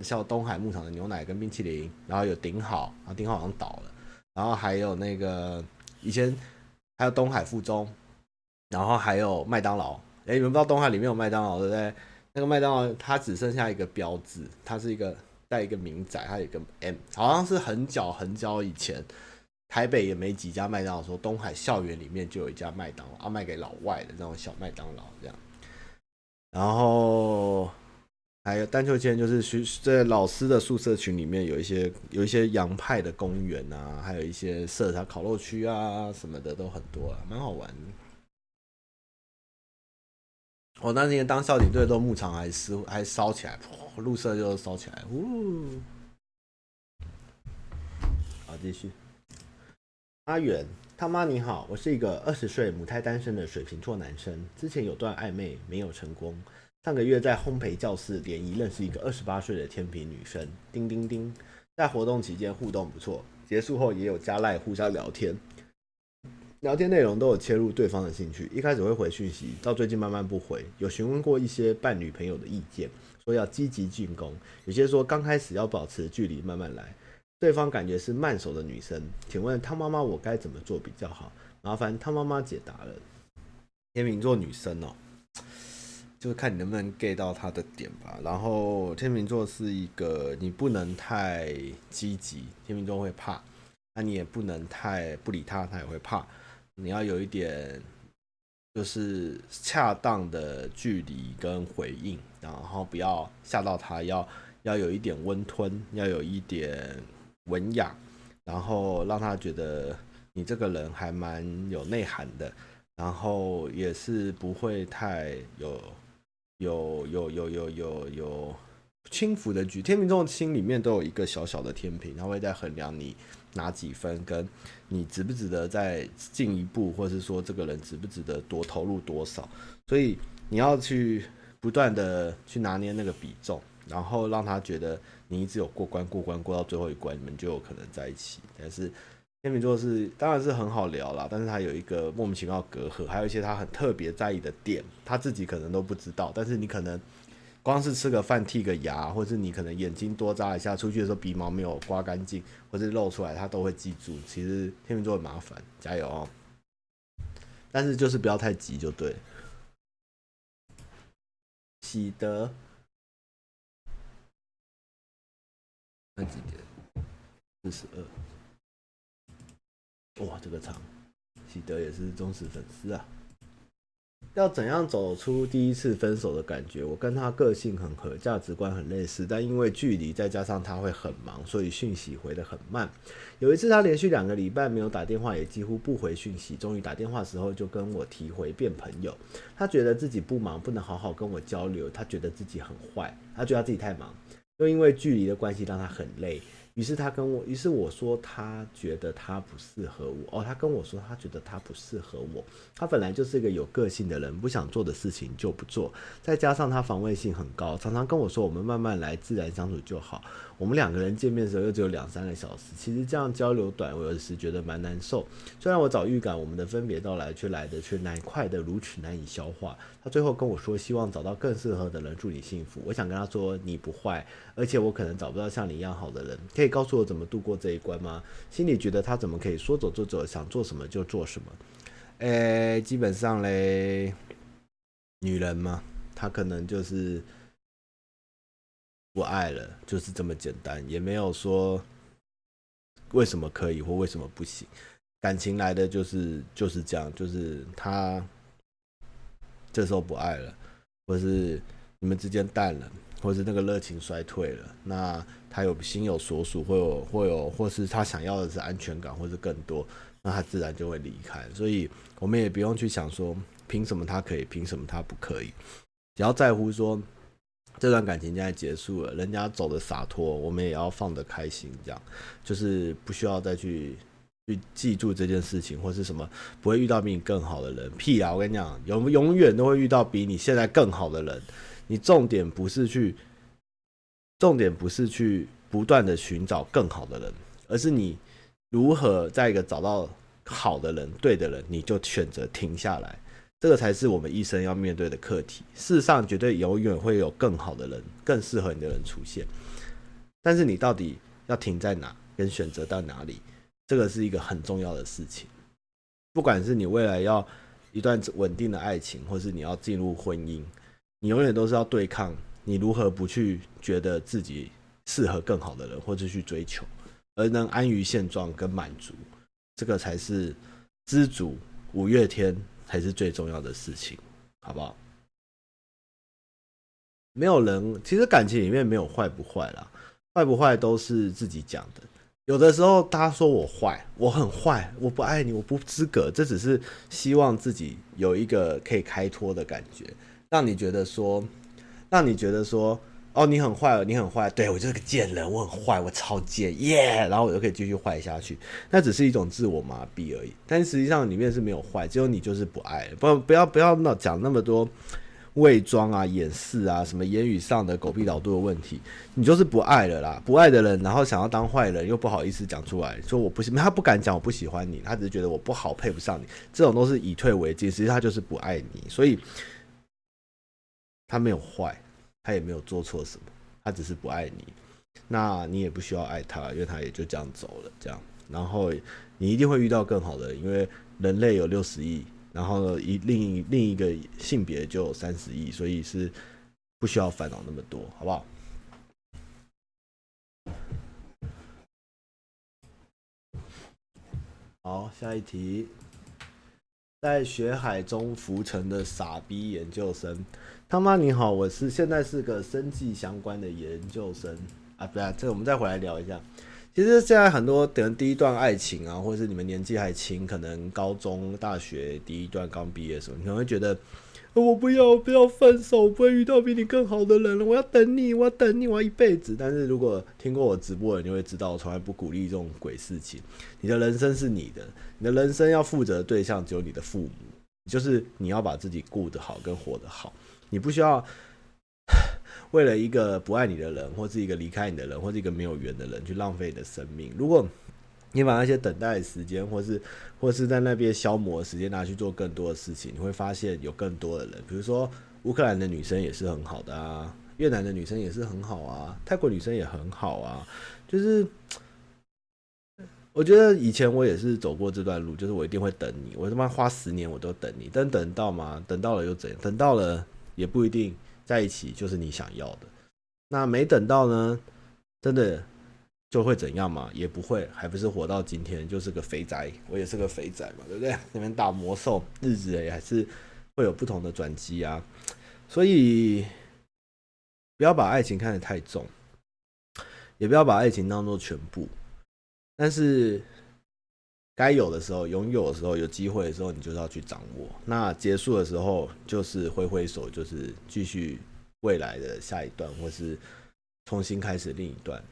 像东海牧场的牛奶跟冰淇淋。然后有顶好，然后顶好好像倒了。然后还有那个以前还有东海附中，然后还有麦当劳。哎，你们不知道东海里面有麦当劳对不对？那个麦当劳，它只剩下一个标志，它是一个带一个名仔，它有一个 M，好像是很早很早以前，台北也没几家麦当劳，说东海校园里面就有一家麦当劳，啊卖给老外的那种小麦当劳这样。然后还有丹秋千，就是学在老师的宿舍群里面有一些有一些洋派的公园啊，还有一些社啥烤肉区啊什么的都很多啊，蛮好玩的。我那年当校警队的时候，牧场还烧还烧起来，鹿舍就烧起来。呜，好，继续。阿远，他妈你好，我是一个二十岁母胎单身的水瓶座男生，之前有段暧昧没有成功。上个月在烘焙教室联谊认识一个二十八岁的天秤女生，叮叮叮，在活动期间互动不错，结束后也有加赖互相聊天。聊天内容都有切入对方的兴趣，一开始会回讯息，到最近慢慢不回。有询问过一些伴侣朋友的意见，说要积极进攻，有些说刚开始要保持距离，慢慢来。对方感觉是慢熟的女生，请问汤妈妈我该怎么做比较好？麻烦汤妈妈解答了。天秤座女生哦，就是看你能不能 get 到她的点吧。然后天秤座是一个你不能太积极，天秤座会怕，那你也不能太不理他，他也会怕。你要有一点，就是恰当的距离跟回应，然后不要吓到他，要要有一点温吞，要有一点文雅，然后让他觉得你这个人还蛮有内涵的，然后也是不会太有有有有有有有轻浮的句。天秤座的心里面都有一个小小的天平，他会在衡量你。拿几分，跟你值不值得再进一步，或是说这个人值不值得多投入多少，所以你要去不断的去拿捏那个比重，然后让他觉得你一直有过关，过关过到最后一关，你们就有可能在一起。但是天秤座是当然是很好聊啦，但是他有一个莫名其妙隔阂，还有一些他很特别在意的点，他自己可能都不知道，但是你可能。光是吃个饭、剔个牙，或是你可能眼睛多眨一下，出去的时候鼻毛没有刮干净，或是露出来，他都会记住。其实天秤座很麻烦，加油哦！但是就是不要太急就对了。喜德，那几点？四十二。哇，这个长，喜德也是忠实粉丝啊。要怎样走出第一次分手的感觉？我跟他个性很合，价值观很类似，但因为距离，再加上他会很忙，所以讯息回得很慢。有一次，他连续两个礼拜没有打电话，也几乎不回讯息，终于打电话时候就跟我提回变朋友。他觉得自己不忙，不能好好跟我交流，他觉得自己很坏，他觉得他自己太忙，又因为距离的关系让他很累。于是他跟我，于是我说他觉得他不适合我哦，他跟我说他觉得他不适合我。他本来就是一个有个性的人，不想做的事情就不做，再加上他防卫性很高，常常跟我说我们慢慢来，自然相处就好。我们两个人见面的时候又只有两三个小时，其实这样交流短，我有时觉得蛮难受。虽然我早预感我们的分别到来，却来的却难快的如此难以消化。他最后跟我说，希望找到更适合的人，祝你幸福。我想跟他说，你不坏，而且我可能找不到像你一样好的人。可以告诉我怎么度过这一关吗？心里觉得他怎么可以说走就走，想做什么就做什么？诶、基本上嘞，女人嘛，她可能就是不爱了，就是这么简单，也没有说为什么可以或为什么不行。感情来的就是就是这样，就是他这时候不爱了，或是你们之间淡了。或是那个热情衰退了，那他有心有所属，会有会有，或是他想要的是安全感，或是更多，那他自然就会离开。所以我们也不用去想说，凭什么他可以，凭什么他不可以，只要在乎说这段感情现在结束了，人家走的洒脱，我们也要放得开心，这样就是不需要再去去记住这件事情，或是什么不会遇到比你更好的人。屁啊！我跟你讲，永永远都会遇到比你现在更好的人。你重点不是去，重点不是去不断的寻找更好的人，而是你如何在一个找到好的人、对的人，你就选择停下来。这个才是我们一生要面对的课题。世上绝对永远会有更好的人、更适合你的人出现，但是你到底要停在哪，跟选择到哪里？这个是一个很重要的事情，不管是你未来要一段稳定的爱情，或是你要进入婚姻，你永远都是要对抗你如何不去觉得自己适合更好的人，或者去追求，而能安于现状跟满足，这个才是知足。五月天才是最重要的事情，好不好？没有人，其实感情里面没有坏不坏啦，坏不坏都是自己讲的。有的时候，他说我坏，我很坏，我不爱你，我不资格。这只是希望自己有一个可以开脱的感觉，让你觉得说，让你觉得说，哦，你很坏，你很坏，对，我就是个贱人，我很坏，我超贱，耶，然后我就可以继续坏下去。那只是一种自我麻痹而已，但实际上里面是没有坏，只有你就是不爱。不，不要，不要那讲那么多。伪装啊、掩饰啊，什么言语上的狗屁老多的问题，你就是不爱了啦。不爱的人，然后想要当坏人，又不好意思讲出来，说我不喜，他不敢讲我不喜欢你，他只是觉得我不好，配不上你。这种都是以退为进，实际上他就是不爱你。所以，他没有坏，他也没有做错什么，他只是不爱你。那你也不需要爱他，因为他也就这样走了。这样，然后你一定会遇到更好的，因为人类有六十亿。然后呢，一另一另一个性别就有三十亿，所以是不需要烦恼那么多，好不好？好，下一题，在学海中浮沉的傻逼研究生，他妈你好，我是现在是个生计相关的研究生啊，不要，这我们再回来聊一下。其实现在很多可能第一段爱情啊，或者是你们年纪还轻，可能高中、大学第一段刚毕业的时候，你可能会觉得，我不要，不要分手，不会遇到比你更好的人了。我要等你，我要等你，我要一辈子。但是如果听过我直播的，你就会知道，我从来不鼓励这种鬼事情。你的人生是你的，你的人生要负责的对象只有你的父母，就是你要把自己顾得好，跟活得好，你不需要。为了一个不爱你的人，或是一个离开你的人，或是一个没有缘的人，去浪费你的生命。如果你把那些等待的时间，或是或是在那边消磨的时间拿去做更多的事情，你会发现有更多的人。比如说乌克兰的女生也是很好的啊，越南的女生也是很好啊，泰国女生也很好啊。就是我觉得以前我也是走过这段路，就是我一定会等你，我他妈花十年我都等你，但等到吗？等到了又怎样？等到了也不一定。在一起就是你想要的，那没等到呢？真的就会怎样嘛？也不会，还不是活到今天，就是个肥宅。我也是个肥宅嘛，对不对？那边打魔兽，日子也还是会有不同的转机啊。所以不要把爱情看得太重，也不要把爱情当做全部。但是该有的时候，拥有的时候，有机会的时候，你就是要去掌握。那结束的时候，就是挥挥手，就是继续未来的下一段，或是重新开始另一段。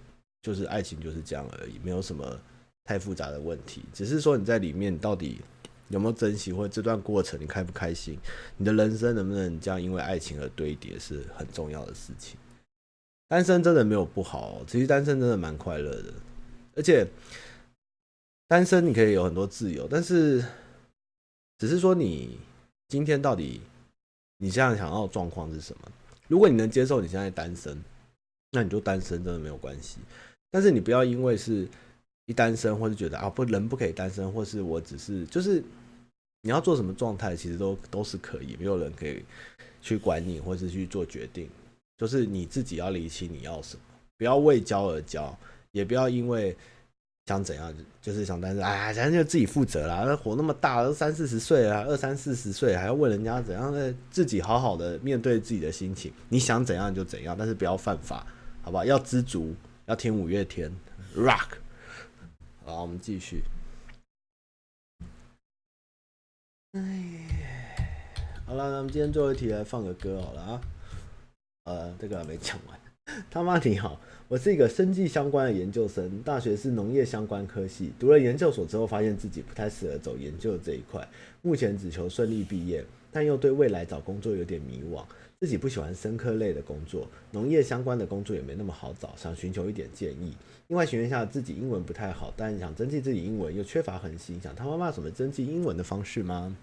就是爱情就是这样而已，没有什么太复杂的问题。只是说你在里面到底有没有珍惜，或这段过程你开不开心，你的人生能不能这样因为爱情而堆叠，是很重要的事情。单身真的没有不好，其实单身真的蛮快乐的，而且。单身你可以有很多自由，但是只是说你今天到底你现在想要的状况是什么？如果你能接受你现在单身，那你就单身真的没有关系。但是你不要因为是一单身，或是觉得啊不人不可以单身，或是我只是就是你要做什么状态，其实都都是可以，没有人可以去管你，或是去做决定。就是你自己要理清你要什么，不要为交而交，也不要因为。想怎样就就是想单身，哎，咱就自己负责啦。活那么大，都三四十岁了，二三四十岁还要问人家怎样的，自己好好的面对自己的心情。你想怎样就怎样，但是不要犯法，好不好？要知足，要听五月天，Rock。好，我们继续。哎，好了，那我们今天最后一题来放个歌好了啊。呃，这个还没讲完。他妈你好，我是一个生计相关的研究生，大学是农业相关科系，读了研究所之后，发现自己不太适合走研究这一块，目前只求顺利毕业，但又对未来找工作有点迷惘。自己不喜欢生科类的工作，农业相关的工作也没那么好找，想寻求一点建议。另外，询问一下自己英文不太好，但想增进自己英文又缺乏恒心，想他妈妈什么增进英文的方式吗？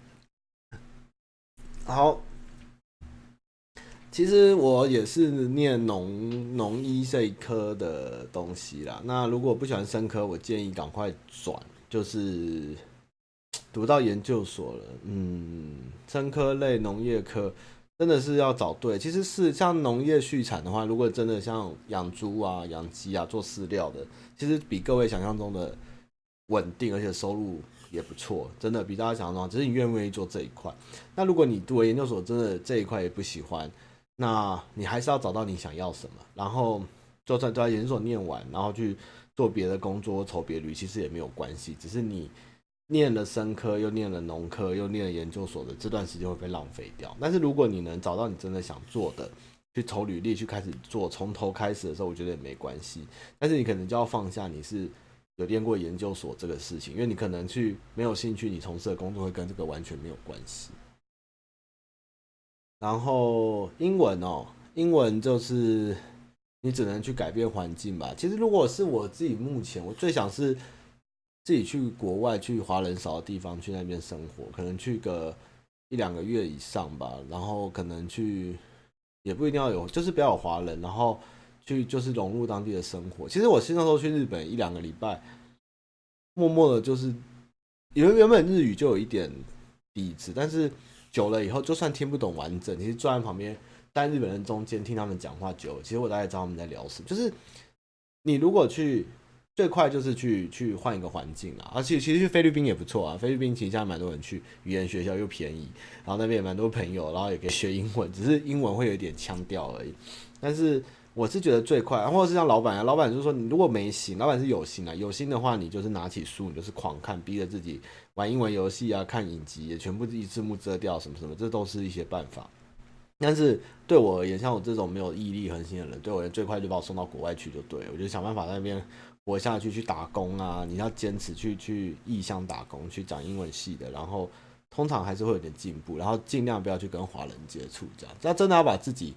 好，其实我也是念农农医这一科的东西啦。那如果不喜欢生科，我建议赶快转，就是 读到研究所了。嗯，生科类农业科。真的是要找对，其实是像农业畜产的话，如果真的像养猪啊、养鸡啊、做饲料的，其实比各位想象中的稳定，而且收入也不错，真的比大家想象中。只是你愿不愿意做这一块。那如果你读研究所，真的这一块也不喜欢，那你还是要找到你想要什么，然后就算在研究所念完，然后去做别的工作、投别履，其实也没有关系，只是你。念了生科，又念了农科，又念了研究所的这段时间会被浪费掉。但是如果你能找到你真的想做的，去投履历，去开始做，从头开始的时候，我觉得也没关系。但是你可能就要放下你是有念过研究所这个事情，因为你可能去没有兴趣，你从事的工作会跟这个完全没有关系。然后英文哦，英文就是你只能去改变环境吧。其实如果是我自己目前，我最想是。自己去国外，去华人少的地方，去那边生活，可能去个一两个月以上吧。然后可能去，也不一定要有，就是不要有华人，然后去就是融入当地的生活。其实我现在都去日本一两个礼拜，默默的，就是因为原本日语就有一点底子，但是久了以后，就算听不懂完整，其实坐在旁边，在日本人中间听他们讲话久，其实我大概知道他们在聊什么。就是你如果去。最快就是去去换一个环境啊，而且其实去菲律宾也不错啊。菲律宾其实现在蛮多人去，语言学校又便宜，然后那边也蛮多朋友，然后也可以学英文，只是英文会有一点腔调而已。但是我是觉得最快，或者是像老板啊，老板就是说你如果没心，老板是有心啊，有心的话你就是拿起书，你就是狂看，逼着自己玩英文游戏啊，看影集，也全部一字幕遮掉什么什么，这都是一些办法。但是对我而言，像我这种没有毅力恒心的人，对我而言最快就把我送到国外去就对了，我就想办法在那边。活下去去打工啊！你要坚持去去异乡打工，去讲英文系的，然后通常还是会有点进步，然后尽量不要去跟华人接触，这样。要真的要把自己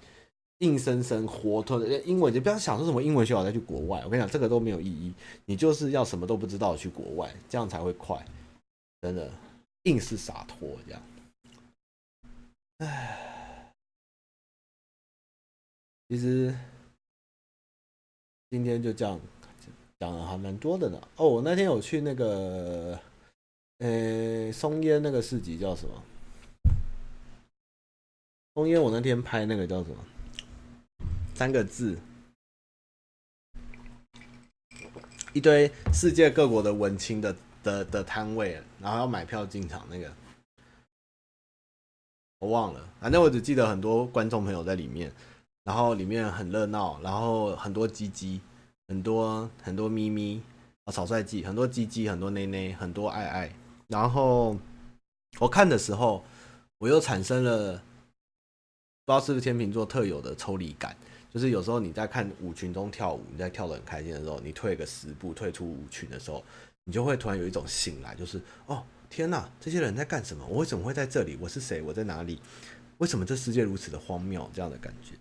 硬生生活脱的英文，就不要想说什么英文学好再去国外。我跟你讲，这个都没有意义。你就是要什么都不知道去国外，这样才会快。真的，硬是洒脱这样。唉，其实今天就这样。讲的还蛮多的呢。哦，我那天有去那个，呃、松烟那个市集叫什么？松烟，我那天拍那个叫什么？三个字，一堆世界各国的文青的的的摊位，然后要买票进场那个，我忘了，反正我只记得很多观众朋友在里面，然后里面很热闹，然后很多鸡鸡。很多很多咪咪啊，草率季，很多鸡鸡，很多内内，很多爱爱。然后我看的时候，我又产生了不知道是不是天秤座特有的抽离感，就是有时候你在看舞群中跳舞，你在跳得很开心的时候，你退个十步退出舞群的时候，你就会突然有一种醒来，就是哦天哪，这些人在干什么？我为什么会在这里？我是谁？我在哪里？为什么这世界如此的荒谬？这样的感觉。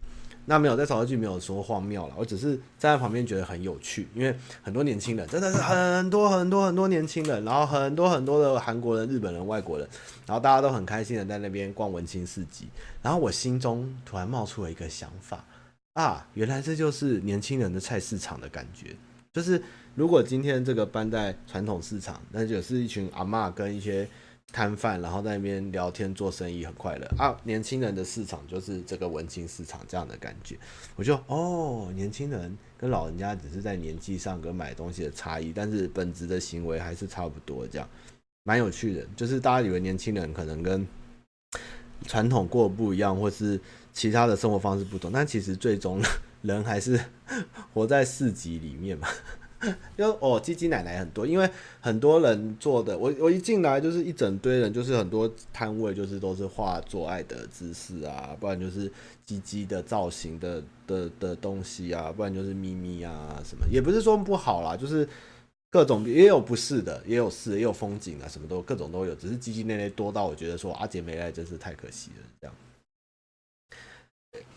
那没有在草率季没有说荒谬了，我只是站在旁边觉得很有趣，因为很多年轻人真的是很多很多很多年轻人，然后很多很多的韩国人、日本人、外国人，然后大家都很开心的在那边逛文青市集，然后我心中突然冒出了一个想法啊，原来这就是年轻人的菜市场的感觉，就是如果今天这个搬在传统市场，那就是一群阿嬷跟一些。摊贩，然后在那边聊天做生意，很快乐啊！年轻人的市场就是这个文青市场这样的感觉。我就哦，年轻人跟老人家只是在年纪上跟买东西的差异，但是本质的行为还是差不多，这样蛮有趣的。就是大家以为年轻人可能跟传统过不一样，或是其他的生活方式不同，但其实最终 人还是 活在市集里面嘛。就哦，鸡鸡奶奶很多，因为很多人做的，我我一进来就是一整堆人，就是很多摊位就是都是画做爱的姿势啊，不然就是鸡鸡的造型的的的东西啊，不然就是咪咪啊什么，也不是说不好啦，就是各种也有不是的，也有是，也有风景啊，什么都各种都有，只是鸡鸡内内多到我觉得说阿杰没来真是太可惜了，这样。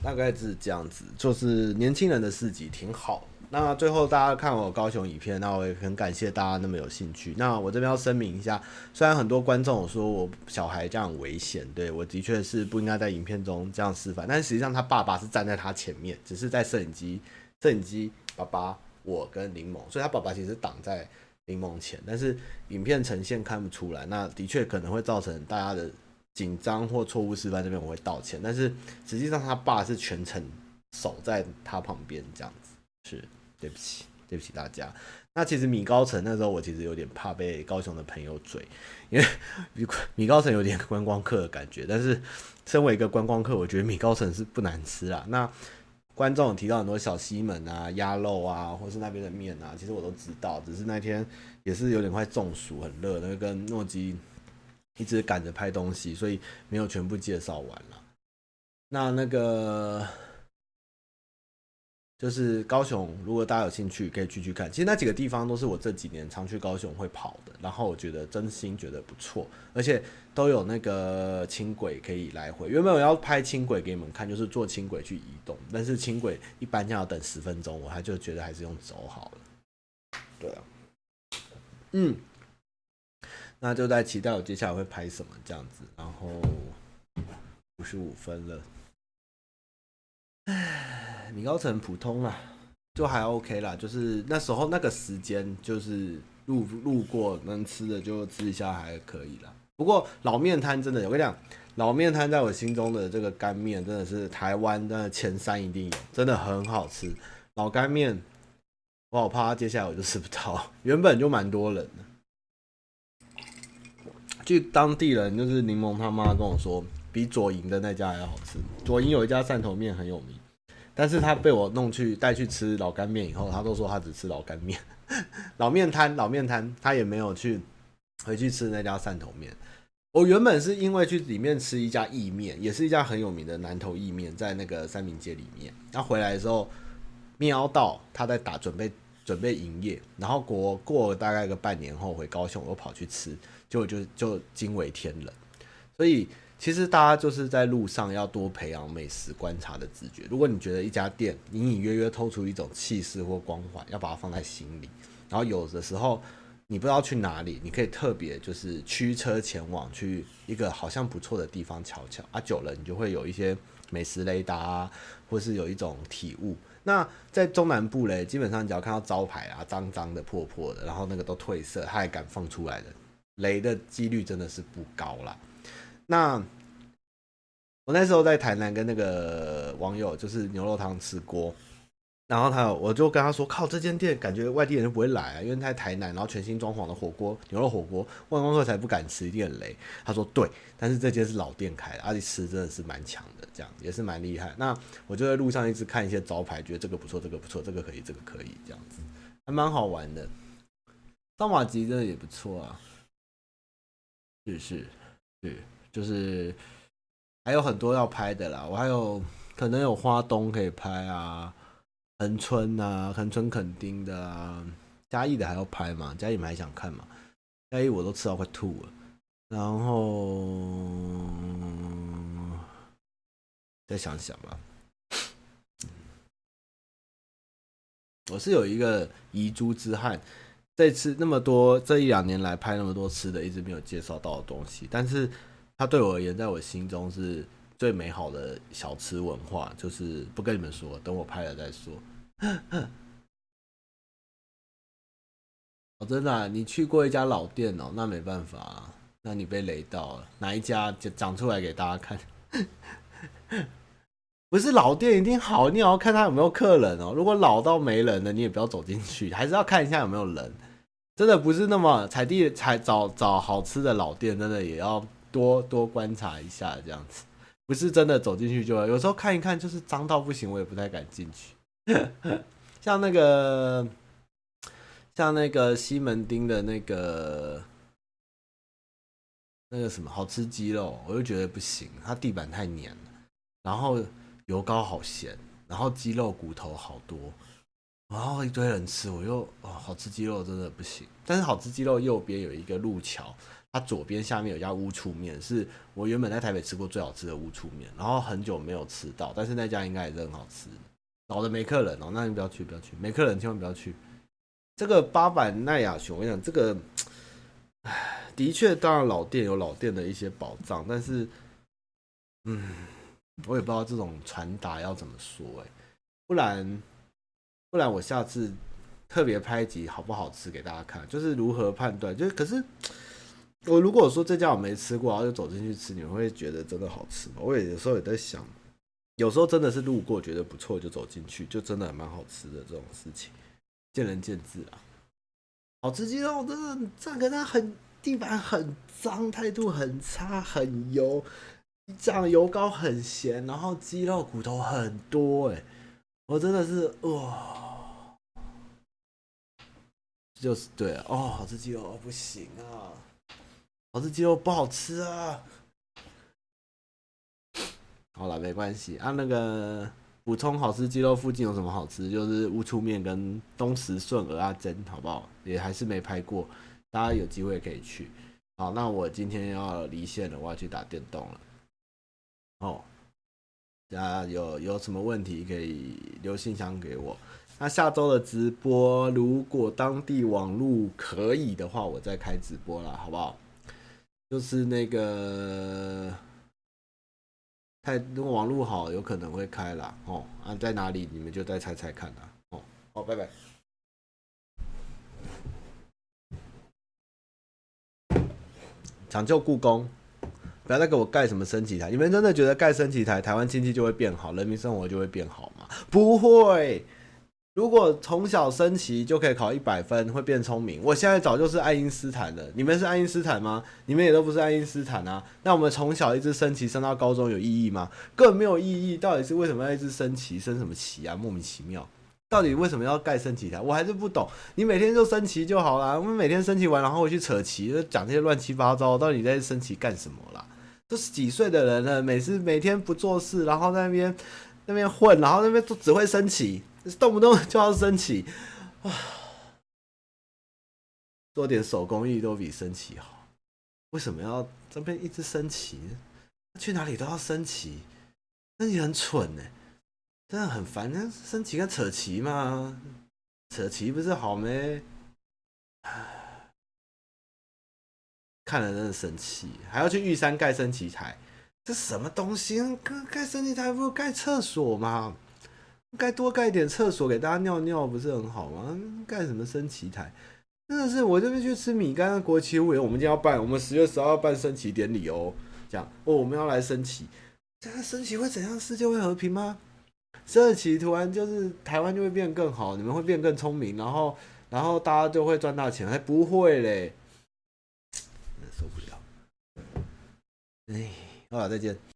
大概是这样子，就是年轻人的市集挺好。那最后大家看我高雄影片，那我也很感谢大家那么有兴趣。那我这边要声明一下，虽然很多观众说我小孩这样危险，对，我的确是不应该在影片中这样示范，但实际上他爸爸是站在他前面，只是在摄影机，摄影机爸爸我跟柠檬，所以他爸爸其实挡在柠檬前，但是影片呈现看不出来，那的确可能会造成大家的紧张或错误示范，这边我会道歉，但是实际上他爸是全程守在他旁边这样子，是。对不起，对不起大家。那其实米高层那时候，我其实有点怕被高雄的朋友嘴，因为米米高层有点观光客的感觉。但是身为一个观光客，我觉得米高层是不难吃啊。那观众有提到很多小西门啊、鸭肉啊，或是那边的面啊，其实我都知道。只是那天也是有点快中暑，很热，那个跟诺基一直赶着拍东西，所以没有全部介绍完了。那那个。就是高雄，如果大家有兴趣，可以去去看。其实那几个地方都是我这几年常去高雄会跑的，然后我觉得真心觉得不错，而且都有那个轻轨可以来回。原本我要拍轻轨给你们看，就是坐轻轨去移动，但是轻轨一般要等十分钟，我还就觉得还是用走好了。对啊，嗯，那就在期待我接下来会拍什么这样子。然后五十五分了，唉。米高层普通啦，就还 OK 啦，就是那时候那个时间，就是路路过能吃的就吃一下还可以啦。不过老面摊真的，我跟你讲，老面摊在我心中的这个干面真的是台湾的前三一定有，真的很好吃。老干面，我好怕接下来我就吃不到，原本就蛮多人的。据当地人就是柠檬他妈跟我说，比左营的那家还要好吃。左营有一家汕头面很有名。但是他被我弄去带去吃老干面以后，他都说他只吃老干面，老面摊老面摊，他也没有去回去吃那家汕头面。我原本是因为去里面吃一家意面，也是一家很有名的南投意面，在那个三民街里面。他回来的时候，瞄到他在打准备准备营业，然后过过大概个半年后回高雄，我又跑去吃，就就就惊为天人，所以。其实大家就是在路上要多培养美食观察的直觉。如果你觉得一家店隐隐约约透出一种气势或光环，要把它放在心里。然后有的时候你不知道去哪里，你可以特别就是驱车前往去一个好像不错的地方瞧瞧啊。久了你就会有一些美食雷达啊，或是有一种体悟。那在中南部嘞，基本上只要看到招牌啊，脏脏的、破破的，然后那个都褪色，他还敢放出来的，雷的几率真的是不高啦。那我那时候在台南跟那个网友就是牛肉汤吃锅，然后他我就跟他说，靠，这间店感觉外地人就不会来啊，因为在台南，然后全新装潢的火锅牛肉火锅，外光客才不敢吃，一定很雷。他说对，但是这间是老店开的，而且吃真的是蛮强的，这样也是蛮厉害。那我就在路上一直看一些招牌，觉得这个不错，这个不错，这个可以，这个可以，这样子还蛮好玩的。烧麻糬真的也不错啊，是是是。就是还有很多要拍的啦，我还有可能有花东可以拍啊，恒春啊，恒春垦丁的啊，嘉义的还要拍嘛？嘉义你们还想看嘛？嘉义我都吃到快吐了，然后再想想吧。我是有一个遗珠之憾，这次那么多这一两年来拍那么多吃的，一直没有介绍到的东西，但是。它对我而言，在我心中是最美好的小吃文化，就是不跟你们说，等我拍了再说。哦，真的，你去过一家老店哦？那没办法，那你被雷到了。哪一家就讲出来给大家看？不是老店一定好，你也要看他有没有客人哦。如果老到没人了，你也不要走进去，还是要看一下有没有人。真的不是那么踩地踩找找好吃的老店，真的也要。多多观察一下，这样子不是真的走进去就有时候看一看，就是脏到不行，我也不太敢进去。像那个像那个西门町的那个那个什么好吃鸡肉，我就觉得不行，它地板太黏了，然后油膏好咸，然后鸡肉骨头好多，然后一堆人吃，我又哦，好吃鸡肉真的不行。但是好吃鸡肉右边有一个路桥，它左边下面有家乌醋面，是我原本在台北吃过最好吃的乌醋面，然后很久没有吃到，但是那家应该也是很好吃。老的没客人哦，那你不要去，不要去，没客人千万不要去。这个八百奈亚熊，我跟你讲这个，唉，的确，当然老店有老店的一些宝藏，但是，嗯，我也不知道这种传达要怎么说，哎，不然，不然我下次特别拍一集好不好吃给大家看，就是如何判断，就是可是我如果说这家我没吃过，然后就走进去吃，你们会觉得真的好吃吗？我也有时候也在想。有时候真的是路过觉得不错就走进去，就真的蛮好吃的这种事情，见仁见智啊。好吃鸡肉真的很赞，可是它很地板很脏，态度很差，很油，酱油膏很咸，然后鸡肉骨头很多，哎，我真的是哇，就是对，哦，好吃鸡肉不行啊，好吃鸡肉不好吃啊。好了，没关系啊。那个补充好吃鸡肉附近有什么好吃？就是乌醋面跟东石顺蚵仔煎，好不好？也还是没拍过，大家有机会可以去。好，那我今天要离线了，我要去打电动了。啊，有有什么问题可以留信箱给我。那下周的直播，如果当地网络可以的话，我再开直播了，好不好？就是那个。太如果网络好，有可能会开啦。哦。啊，在哪里？你们就再猜猜看啦。哦，好，拜拜。抢救故宫，不要再给我盖什么升旗台。你们真的觉得盖升旗台，台湾经济就会变好，人民生活就会变好吗？不会。如果从小升旗就可以考一百分，会变聪明。我现在早就是爱因斯坦了。你们是爱因斯坦吗？你们也都不是爱因斯坦啊。那我们从小一直升旗升到高中有意义吗？更没有意义。到底是为什么要一直升旗？升什么旗啊？莫名其妙。到底为什么要盖升旗台？我还是不懂。你每天就升旗就好了。我们每天升旗完，然后回去扯旗，讲这些乱七八糟。到底在升旗干什么啦？都是几岁的人了，每次每天不做事，然后在那边那边混，然后那边都只会升旗。动不动就要升旗，啊！做点手工艺都比升旗好。为什么要这边一直升旗？去哪里都要升旗，那你很蠢呢，真的很烦。那升旗跟扯旗嘛，扯旗不是好没？看了真的生气，还要去玉山盖升旗台，这什么东西？盖盖升旗台不是盖厕所吗？该多盖点厕所给大家尿尿不是很好吗？盖什么升旗台？真的是我这边去吃米干国旗屋，我们今天要办，我们十月十号办升旗典礼哦。讲哦，我们要来升旗，这样升旗会怎样？世界会和平吗？升旗突然就是台湾就会变更好，你们会变更聪明，然后然后大家就会赚大钱？还不会嘞，受不了。哎，好了，再见。